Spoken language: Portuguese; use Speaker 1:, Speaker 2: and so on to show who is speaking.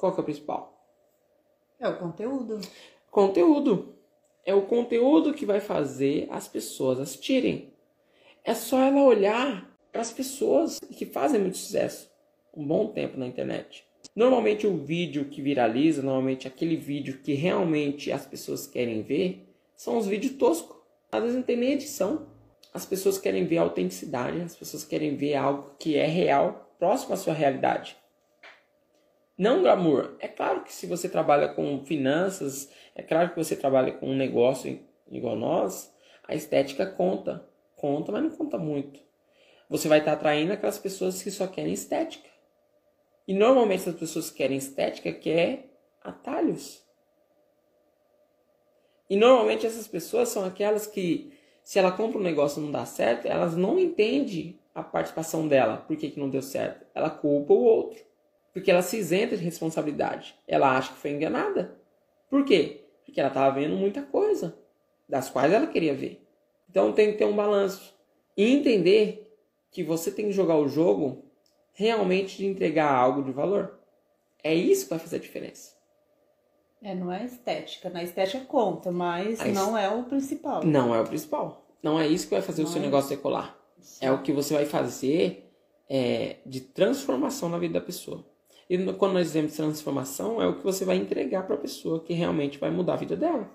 Speaker 1: Qual que é o principal?
Speaker 2: É o conteúdo.
Speaker 1: Conteúdo. É o conteúdo que vai fazer as pessoas assistirem. É só ela olhar para as pessoas que fazem muito sucesso um bom tempo na internet. Normalmente o vídeo que viraliza, normalmente aquele vídeo que realmente as pessoas querem ver, são os vídeos toscos. Às vezes não tem nem edição. As pessoas querem ver autenticidade, as pessoas querem ver algo que é real, próximo à sua realidade. Não glamour. É claro que se você trabalha com finanças, é claro que você trabalha com um negócio igual nós, a estética conta. Conta, mas não conta muito. Você vai estar atraindo aquelas pessoas que só querem estética. E normalmente as pessoas que querem estética querem atalhos. E normalmente essas pessoas são aquelas que, se ela compra um negócio e não dá certo, elas não entendem a participação dela, por que, que não deu certo. Ela culpa o outro. Porque ela se isenta de responsabilidade. Ela acha que foi enganada. Por quê? Porque ela estava vendo muita coisa, das quais ela queria ver. Então tem que ter um balanço. E entender que você tem que jogar o jogo realmente de entregar algo de valor. É isso que vai fazer a diferença.
Speaker 2: É, não é estética. Na estética conta, mas não é o principal.
Speaker 1: Não é o principal. Não é isso que vai fazer não o seu é negócio decolar. Sim. É o que você vai fazer é, de transformação na vida da pessoa. E quando nós dizemos transformação, é o que você vai entregar para a pessoa que realmente vai mudar a vida dela.